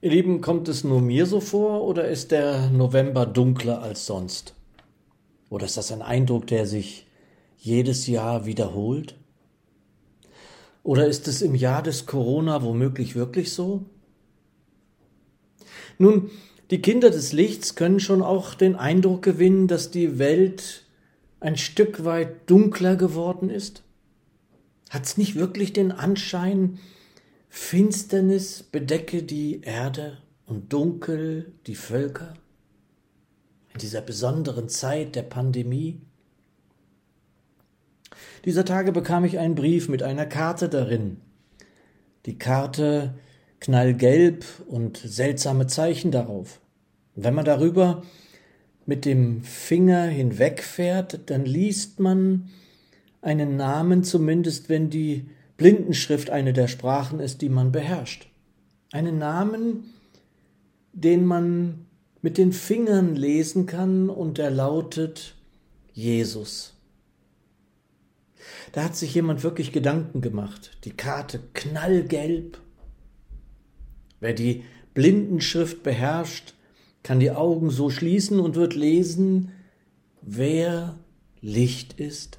Ihr Lieben, kommt es nur mir so vor oder ist der November dunkler als sonst? Oder ist das ein Eindruck, der sich jedes Jahr wiederholt? Oder ist es im Jahr des Corona womöglich wirklich so? Nun, die Kinder des Lichts können schon auch den Eindruck gewinnen, dass die Welt ein Stück weit dunkler geworden ist. Hat es nicht wirklich den Anschein, Finsternis bedecke die Erde und dunkel die Völker in dieser besonderen Zeit der Pandemie. Dieser Tage bekam ich einen Brief mit einer Karte darin. Die Karte knallgelb und seltsame Zeichen darauf. Wenn man darüber mit dem Finger hinwegfährt, dann liest man einen Namen, zumindest wenn die Blindenschrift eine der Sprachen ist, die man beherrscht. Einen Namen, den man mit den Fingern lesen kann und er lautet Jesus. Da hat sich jemand wirklich Gedanken gemacht. Die Karte knallgelb. Wer die Blindenschrift beherrscht, kann die Augen so schließen und wird lesen, wer Licht ist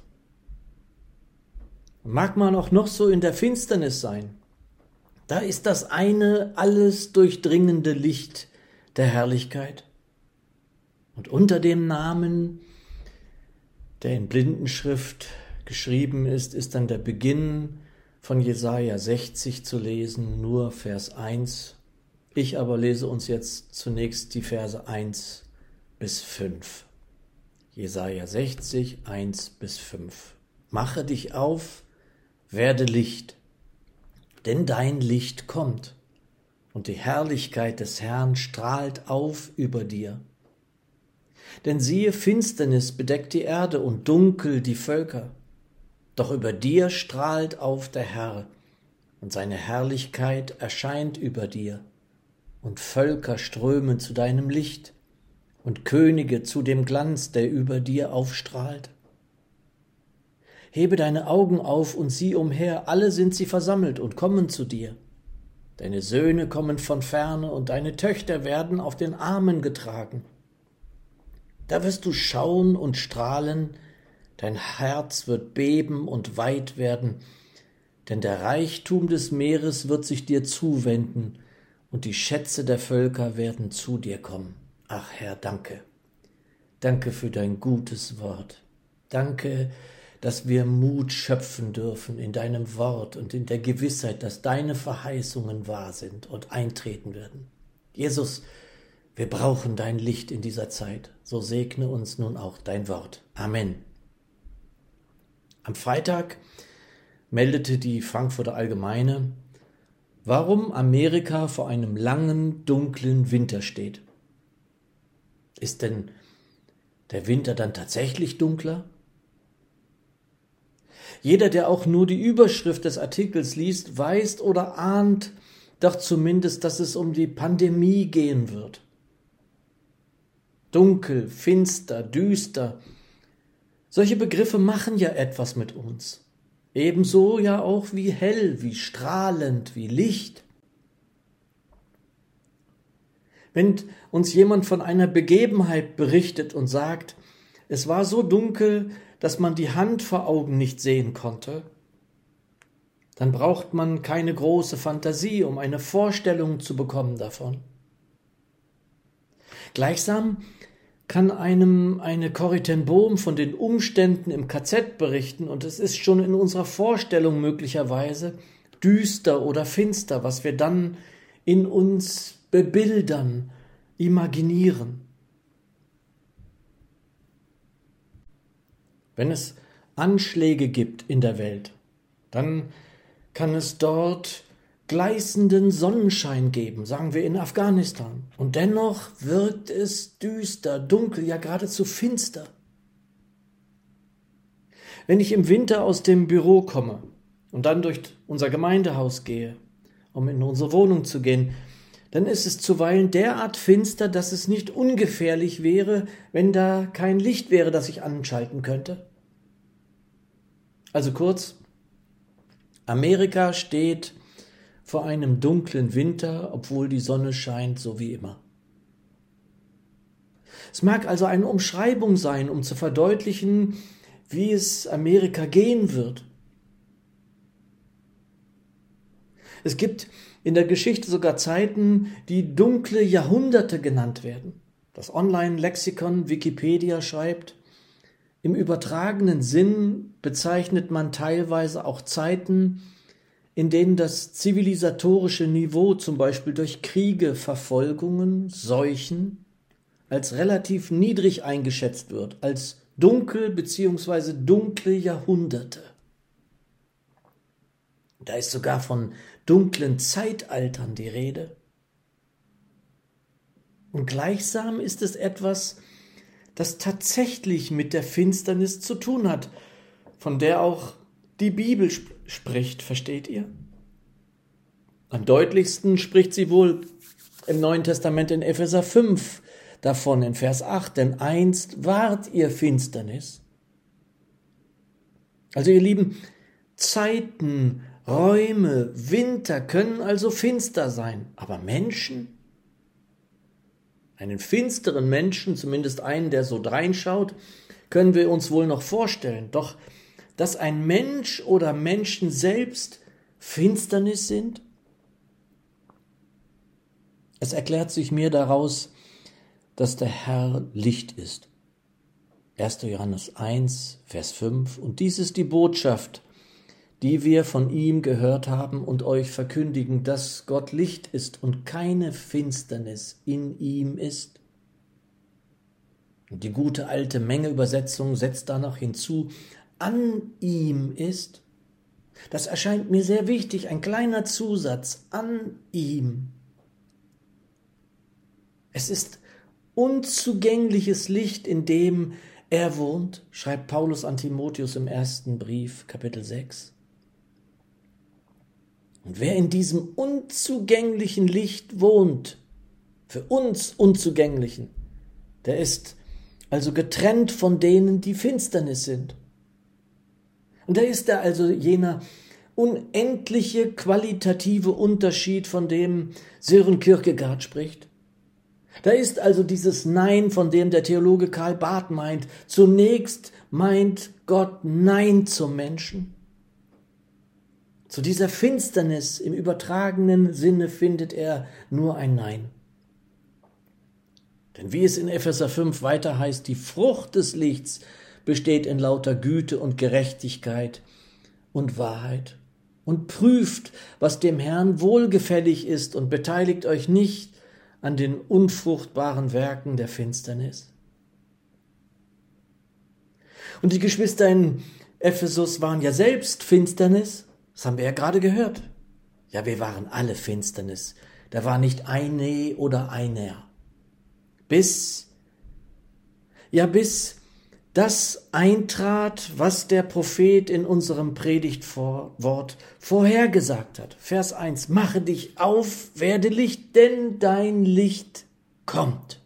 Mag man auch noch so in der Finsternis sein, da ist das eine alles durchdringende Licht der Herrlichkeit. Und unter dem Namen, der in Blindenschrift geschrieben ist, ist dann der Beginn von Jesaja 60 zu lesen, nur Vers 1. Ich aber lese uns jetzt zunächst die Verse 1 bis 5. Jesaja 60, 1 bis 5. Mache dich auf, werde Licht, denn dein Licht kommt, und die Herrlichkeit des Herrn strahlt auf über dir. Denn siehe, Finsternis bedeckt die Erde und dunkel die Völker, doch über dir strahlt auf der Herr, und seine Herrlichkeit erscheint über dir, und Völker strömen zu deinem Licht, und Könige zu dem Glanz, der über dir aufstrahlt. Hebe deine Augen auf und sieh umher, alle sind sie versammelt und kommen zu dir. Deine Söhne kommen von ferne und deine Töchter werden auf den Armen getragen. Da wirst du schauen und strahlen, dein Herz wird beben und weit werden, denn der Reichtum des Meeres wird sich dir zuwenden, und die Schätze der Völker werden zu dir kommen. Ach Herr, danke. Danke für dein gutes Wort. Danke, dass wir Mut schöpfen dürfen in deinem Wort und in der Gewissheit, dass deine Verheißungen wahr sind und eintreten werden. Jesus, wir brauchen dein Licht in dieser Zeit. So segne uns nun auch dein Wort. Amen. Am Freitag meldete die Frankfurter Allgemeine, warum Amerika vor einem langen, dunklen Winter steht. Ist denn der Winter dann tatsächlich dunkler? Jeder, der auch nur die Überschrift des Artikels liest, weiß oder ahnt doch zumindest, dass es um die Pandemie gehen wird. Dunkel, finster, düster. Solche Begriffe machen ja etwas mit uns. Ebenso ja auch wie hell, wie strahlend, wie Licht. Wenn uns jemand von einer Begebenheit berichtet und sagt, es war so dunkel, dass man die Hand vor Augen nicht sehen konnte, dann braucht man keine große Fantasie, um eine Vorstellung zu bekommen davon. Gleichsam kann einem eine Corrie Bohm von den Umständen im KZ berichten und es ist schon in unserer Vorstellung möglicherweise düster oder finster, was wir dann in uns bebildern, imaginieren. Wenn es Anschläge gibt in der Welt, dann kann es dort gleißenden Sonnenschein geben, sagen wir in Afghanistan. Und dennoch wirkt es düster, dunkel, ja geradezu finster. Wenn ich im Winter aus dem Büro komme und dann durch unser Gemeindehaus gehe, um in unsere Wohnung zu gehen, dann ist es zuweilen derart finster, dass es nicht ungefährlich wäre, wenn da kein Licht wäre, das ich anschalten könnte. Also kurz, Amerika steht vor einem dunklen Winter, obwohl die Sonne scheint, so wie immer. Es mag also eine Umschreibung sein, um zu verdeutlichen, wie es Amerika gehen wird. Es gibt in der Geschichte sogar Zeiten, die dunkle Jahrhunderte genannt werden. Das Online-Lexikon Wikipedia schreibt, im übertragenen Sinn bezeichnet man teilweise auch Zeiten, in denen das zivilisatorische Niveau zum Beispiel durch Kriege, Verfolgungen, Seuchen als relativ niedrig eingeschätzt wird, als dunkel bzw. dunkle Jahrhunderte. Da ist sogar von dunklen Zeitaltern die Rede. Und gleichsam ist es etwas, das tatsächlich mit der Finsternis zu tun hat, von der auch die Bibel sp spricht, versteht ihr? Am deutlichsten spricht sie wohl im Neuen Testament in Epheser 5 davon in Vers 8, denn einst wart ihr Finsternis. Also ihr Lieben, Zeiten, Räume, Winter können also finster sein, aber Menschen? Einen finsteren Menschen, zumindest einen, der so dreinschaut, können wir uns wohl noch vorstellen. Doch dass ein Mensch oder Menschen selbst Finsternis sind? Es erklärt sich mir daraus, dass der Herr Licht ist. 1. Johannes 1, Vers 5. Und dies ist die Botschaft, die wir von ihm gehört haben und euch verkündigen, dass Gott Licht ist und keine Finsternis in ihm ist. Und die gute alte Menge Übersetzung setzt danach hinzu, an ihm ist. Das erscheint mir sehr wichtig, ein kleiner Zusatz, an ihm. Es ist unzugängliches Licht, in dem er wohnt, schreibt Paulus an Timotheus im ersten Brief, Kapitel 6. Und wer in diesem unzugänglichen Licht wohnt, für uns unzugänglichen, der ist also getrennt von denen, die Finsternis sind. Und da ist er also jener unendliche qualitative Unterschied, von dem Sören Kierkegaard spricht. Da ist also dieses Nein, von dem der Theologe Karl Barth meint. Zunächst meint Gott Nein zum Menschen. Zu dieser Finsternis im übertragenen Sinne findet er nur ein Nein. Denn wie es in Epheser 5 weiter heißt, die Frucht des Lichts besteht in lauter Güte und Gerechtigkeit und Wahrheit. Und prüft, was dem Herrn wohlgefällig ist und beteiligt euch nicht an den unfruchtbaren Werken der Finsternis. Und die Geschwister in Ephesus waren ja selbst Finsternis, das haben wir ja gerade gehört. Ja, wir waren alle Finsternis. Da war nicht eine oder einer. Bis, ja, bis das eintrat, was der Prophet in unserem Predigtwort vorhergesagt hat. Vers 1. Mache dich auf, werde Licht, denn dein Licht kommt.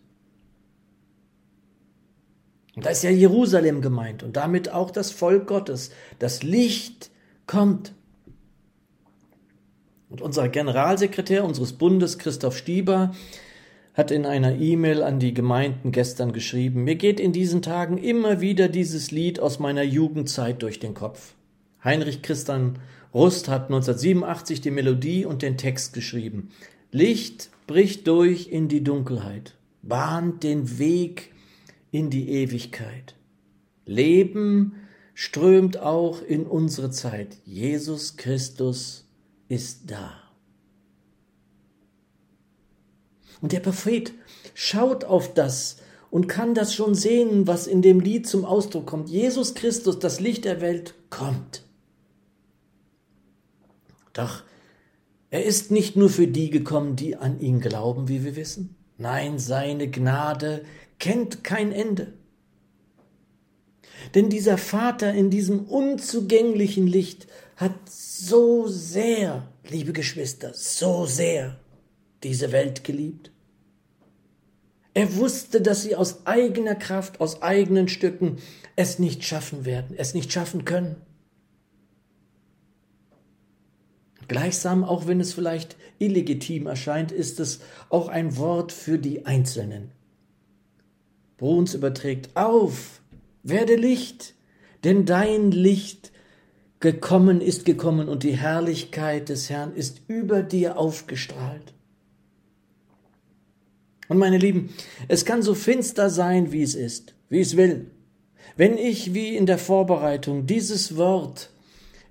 Und da ist ja Jerusalem gemeint und damit auch das Volk Gottes. Das Licht kommt. Und unser Generalsekretär unseres Bundes, Christoph Stieber, hat in einer E-Mail an die Gemeinden gestern geschrieben, mir geht in diesen Tagen immer wieder dieses Lied aus meiner Jugendzeit durch den Kopf. Heinrich Christian Rust hat 1987 die Melodie und den Text geschrieben. Licht bricht durch in die Dunkelheit, bahnt den Weg in die Ewigkeit. Leben strömt auch in unsere Zeit. Jesus Christus ist da. Und der Prophet schaut auf das und kann das schon sehen, was in dem Lied zum Ausdruck kommt. Jesus Christus, das Licht der Welt, kommt. Doch er ist nicht nur für die gekommen, die an ihn glauben, wie wir wissen. Nein, seine Gnade kennt kein Ende. Denn dieser Vater in diesem unzugänglichen Licht hat so sehr, liebe Geschwister, so sehr diese Welt geliebt, er wusste, dass sie aus eigener Kraft, aus eigenen Stücken es nicht schaffen werden, es nicht schaffen können. Gleichsam, auch wenn es vielleicht illegitim erscheint, ist es auch ein Wort für die Einzelnen. Bruns überträgt auf, werde Licht, denn dein Licht gekommen ist gekommen und die Herrlichkeit des Herrn ist über dir aufgestrahlt. Und meine Lieben, es kann so finster sein, wie es ist, wie es will. Wenn ich, wie in der Vorbereitung, dieses Wort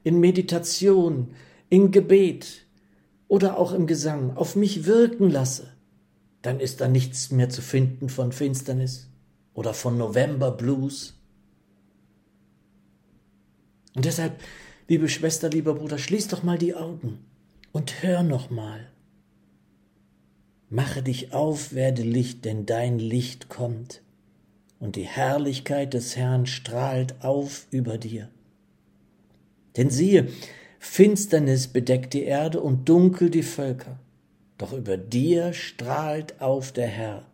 in Meditation, in Gebet oder auch im Gesang auf mich wirken lasse, dann ist da nichts mehr zu finden von Finsternis oder von November Blues. Und deshalb, liebe Schwester, lieber Bruder, schließ doch mal die Augen und hör noch mal. Mache dich auf, werde Licht, denn dein Licht kommt, und die Herrlichkeit des Herrn strahlt auf über dir. Denn siehe, Finsternis bedeckt die Erde und dunkel die Völker, doch über dir strahlt auf der Herr,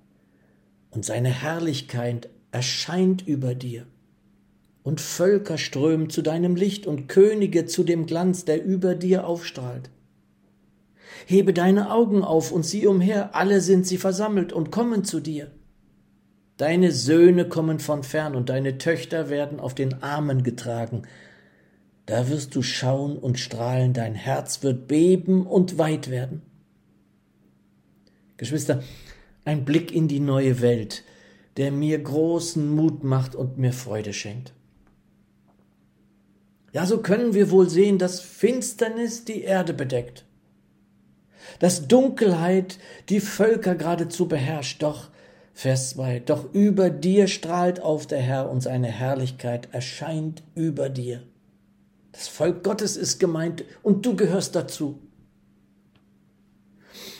und seine Herrlichkeit erscheint über dir. Und Völker strömen zu deinem Licht und Könige zu dem Glanz, der über dir aufstrahlt. Hebe deine Augen auf und sieh umher, alle sind sie versammelt und kommen zu dir. Deine Söhne kommen von fern und deine Töchter werden auf den Armen getragen. Da wirst du schauen und strahlen, dein Herz wird beben und weit werden. Geschwister, ein Blick in die neue Welt, der mir großen Mut macht und mir Freude schenkt. Ja, so können wir wohl sehen, dass Finsternis die Erde bedeckt dass Dunkelheit die Völker geradezu beherrscht. Doch, Vers 2, doch über dir strahlt auf der Herr und seine Herrlichkeit erscheint über dir. Das Volk Gottes ist gemeint und du gehörst dazu.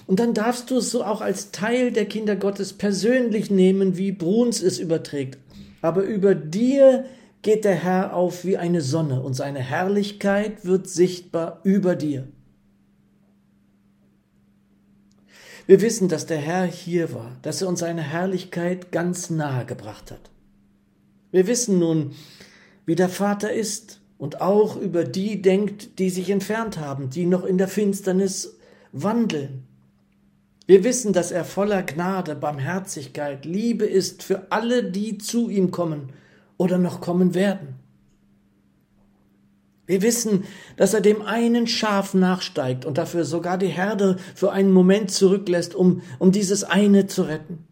Und dann darfst du es so auch als Teil der Kinder Gottes persönlich nehmen, wie Bruns es überträgt. Aber über dir geht der Herr auf wie eine Sonne und seine Herrlichkeit wird sichtbar über dir. Wir wissen, dass der Herr hier war, dass er uns seine Herrlichkeit ganz nahe gebracht hat. Wir wissen nun, wie der Vater ist und auch über die denkt, die sich entfernt haben, die noch in der Finsternis wandeln. Wir wissen, dass er voller Gnade, Barmherzigkeit, Liebe ist für alle, die zu ihm kommen oder noch kommen werden. Wir wissen, dass er dem einen Schaf nachsteigt und dafür sogar die Herde für einen Moment zurücklässt, um, um dieses eine zu retten.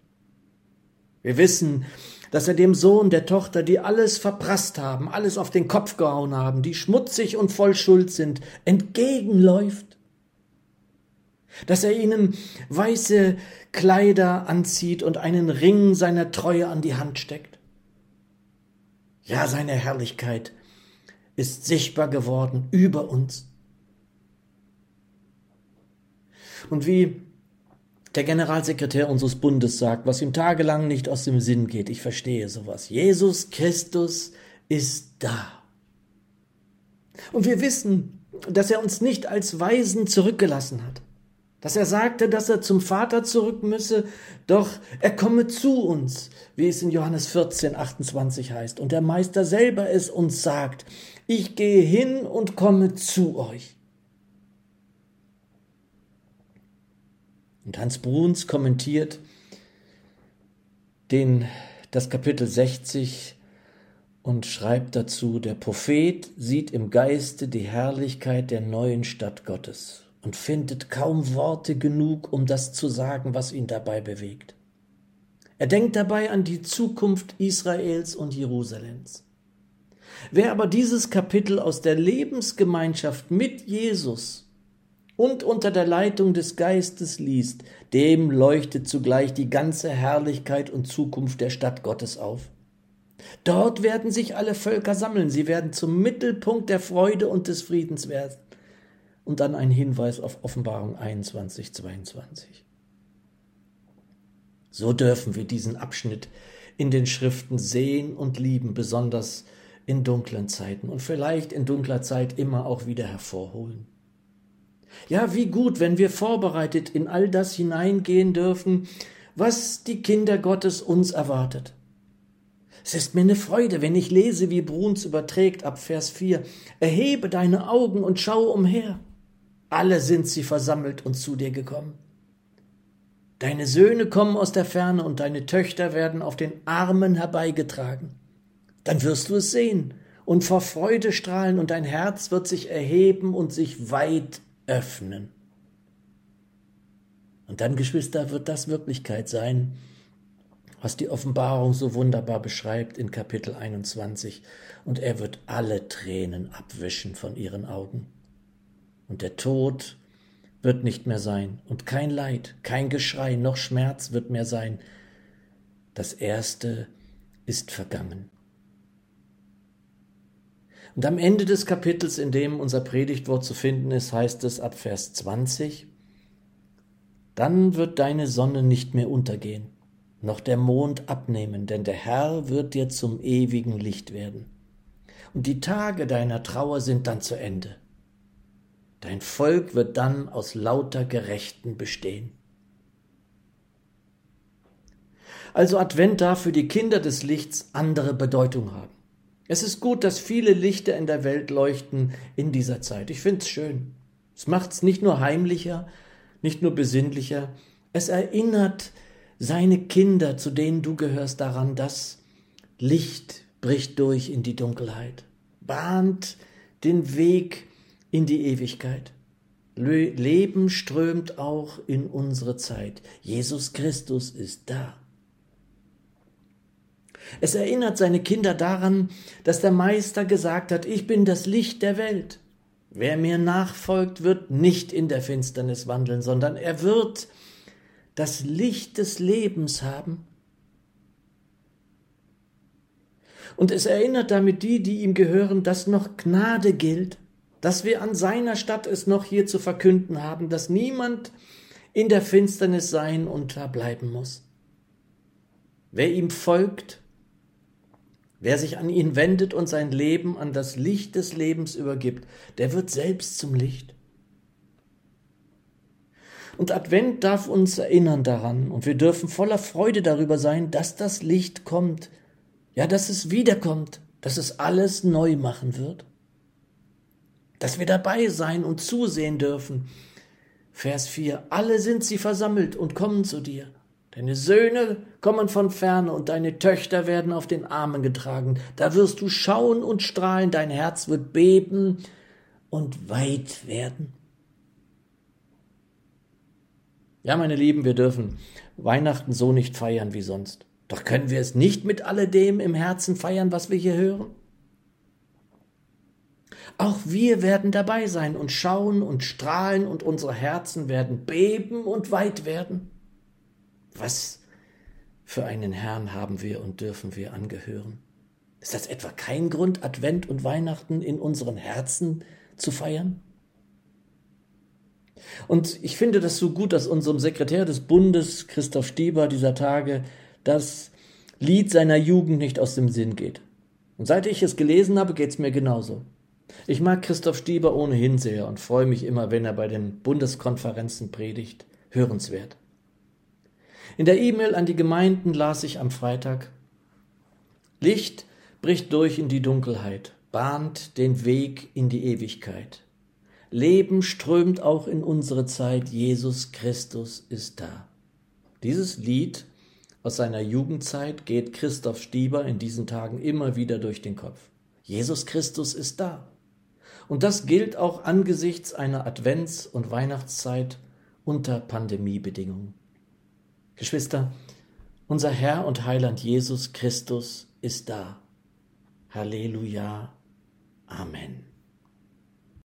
Wir wissen, dass er dem Sohn der Tochter, die alles verprasst haben, alles auf den Kopf gehauen haben, die schmutzig und voll Schuld sind, entgegenläuft. Dass er ihnen weiße Kleider anzieht und einen Ring seiner Treue an die Hand steckt. Ja, seine Herrlichkeit ist sichtbar geworden über uns. Und wie der Generalsekretär unseres Bundes sagt, was ihm tagelang nicht aus dem Sinn geht, ich verstehe sowas. Jesus Christus ist da. Und wir wissen, dass er uns nicht als Weisen zurückgelassen hat dass er sagte, dass er zum Vater zurück müsse, doch er komme zu uns, wie es in Johannes 14, 28 heißt. Und der Meister selber es uns sagt, ich gehe hin und komme zu euch. Und Hans Bruns kommentiert den, das Kapitel 60 und schreibt dazu, der Prophet sieht im Geiste die Herrlichkeit der neuen Stadt Gottes und findet kaum Worte genug, um das zu sagen, was ihn dabei bewegt. Er denkt dabei an die Zukunft Israels und Jerusalems. Wer aber dieses Kapitel aus der Lebensgemeinschaft mit Jesus und unter der Leitung des Geistes liest, dem leuchtet zugleich die ganze Herrlichkeit und Zukunft der Stadt Gottes auf. Dort werden sich alle Völker sammeln, sie werden zum Mittelpunkt der Freude und des Friedens werden und dann ein Hinweis auf Offenbarung 21, 22. So dürfen wir diesen Abschnitt in den Schriften sehen und lieben, besonders in dunklen Zeiten und vielleicht in dunkler Zeit immer auch wieder hervorholen. Ja, wie gut, wenn wir vorbereitet in all das hineingehen dürfen, was die Kinder Gottes uns erwartet. Es ist mir eine Freude, wenn ich lese, wie Bruns überträgt ab Vers 4, erhebe deine Augen und schau umher. alle sind sie versammelt und zu dir gekommen. Deine Söhne kommen aus der Ferne und deine Töchter werden auf den Armen herbeigetragen. Dann wirst du es sehen und vor Freude strahlen und dein Herz wird sich erheben und sich weit öffnen. Und dann, Geschwister, wird das Wirklichkeit sein, was die Offenbarung so wunderbar beschreibt in Kapitel 21. Und er wird alle Tränen abwischen von ihren Augen. Und der Tod wird nicht mehr sein und kein Leid, kein Geschrei noch Schmerz wird mehr sein. Das Erste ist vergangen. Und am Ende des Kapitels, in dem unser Predigtwort zu finden ist, heißt es ab Vers 20, Dann wird deine Sonne nicht mehr untergehen, noch der Mond abnehmen, denn der Herr wird dir zum ewigen Licht werden. Und die Tage deiner Trauer sind dann zu Ende Dein Volk wird dann aus lauter Gerechten bestehen. Also Advent darf für die Kinder des Lichts andere Bedeutung haben. Es ist gut, dass viele Lichter in der Welt leuchten in dieser Zeit. Ich finde es schön. Es macht es nicht nur heimlicher, nicht nur besinnlicher, es erinnert seine Kinder, zu denen du gehörst, daran, dass Licht bricht durch in die Dunkelheit, bahnt den Weg in die Ewigkeit. Leben strömt auch in unsere Zeit. Jesus Christus ist da. Es erinnert seine Kinder daran, dass der Meister gesagt hat, ich bin das Licht der Welt. Wer mir nachfolgt, wird nicht in der Finsternis wandeln, sondern er wird das Licht des Lebens haben. Und es erinnert damit die, die ihm gehören, dass noch Gnade gilt dass wir an seiner Stadt es noch hier zu verkünden haben, dass niemand in der Finsternis sein und bleiben muss. Wer ihm folgt, wer sich an ihn wendet und sein Leben an das Licht des Lebens übergibt, der wird selbst zum Licht. Und Advent darf uns erinnern daran, und wir dürfen voller Freude darüber sein, dass das Licht kommt, ja, dass es wiederkommt, dass es alles neu machen wird dass wir dabei sein und zusehen dürfen. Vers 4. Alle sind sie versammelt und kommen zu dir. Deine Söhne kommen von ferne und deine Töchter werden auf den Armen getragen. Da wirst du schauen und strahlen, dein Herz wird beben und weit werden. Ja, meine Lieben, wir dürfen Weihnachten so nicht feiern wie sonst. Doch können wir es nicht mit alledem im Herzen feiern, was wir hier hören? Auch wir werden dabei sein und schauen und strahlen und unsere Herzen werden beben und weit werden. Was für einen Herrn haben wir und dürfen wir angehören? Ist das etwa kein Grund, Advent und Weihnachten in unseren Herzen zu feiern? Und ich finde das so gut, dass unserem Sekretär des Bundes, Christoph Stieber, dieser Tage das Lied seiner Jugend nicht aus dem Sinn geht. Und seit ich es gelesen habe, geht es mir genauso. Ich mag Christoph Stieber ohnehin sehr und freue mich immer, wenn er bei den Bundeskonferenzen predigt. Hörenswert. In der E-Mail an die Gemeinden las ich am Freitag Licht bricht durch in die Dunkelheit, bahnt den Weg in die Ewigkeit. Leben strömt auch in unsere Zeit, Jesus Christus ist da. Dieses Lied aus seiner Jugendzeit geht Christoph Stieber in diesen Tagen immer wieder durch den Kopf. Jesus Christus ist da. Und das gilt auch angesichts einer Advents- und Weihnachtszeit unter Pandemiebedingungen. Geschwister, unser Herr und Heiland Jesus Christus ist da. Halleluja. Amen.